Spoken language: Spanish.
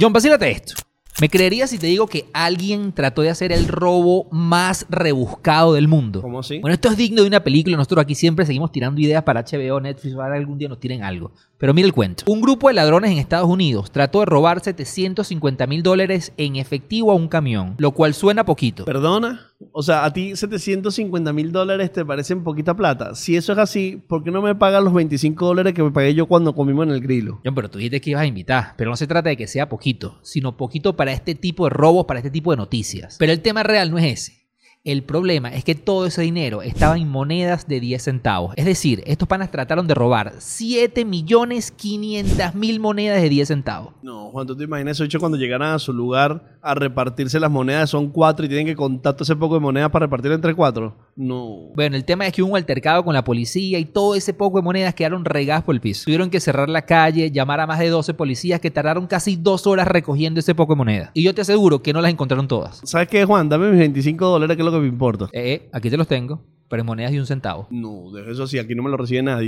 John, vacílate esto. ¿Me creerías si te digo que alguien trató de hacer el robo más rebuscado del mundo? ¿Cómo así? Bueno, esto es digno de una película. Nosotros aquí siempre seguimos tirando ideas para HBO, Netflix, para algún día nos tiren algo. Pero mira el cuento. Un grupo de ladrones en Estados Unidos trató de robar 750 mil dólares en efectivo a un camión, lo cual suena poquito. ¿Perdona? O sea, a ti 750 mil dólares te parecen poquita plata. Si eso es así, ¿por qué no me pagan los 25 dólares que me pagué yo cuando comimos en el grilo? John, pero tú dijiste que ibas a invitar. Pero no se trata de que sea poquito, sino poquito para este tipo de robos, para este tipo de noticias. Pero el tema real no es ese. El problema es que todo ese dinero estaba en monedas de 10 centavos. Es decir, estos panas trataron de robar 7 millones 500 mil monedas de 10 centavos. No, Juan, ¿tú te imaginas eso hecho cuando llegaran a su lugar a repartirse las monedas? Son cuatro y tienen que contar todo ese poco de monedas para repartir entre cuatro. No. Bueno, el tema es que hubo un altercado con la policía y todo ese poco de monedas quedaron regadas por el piso. Tuvieron que cerrar la calle, llamar a más de 12 policías que tardaron casi dos horas recogiendo ese poco de monedas. Y yo te aseguro que no las encontraron todas. ¿Sabes qué, Juan? Dame mis 25 dólares, que es lo que me importa. Eh, eh, aquí te los tengo, pero en monedas de un centavo. No, de eso sí, aquí no me lo recibe nadie.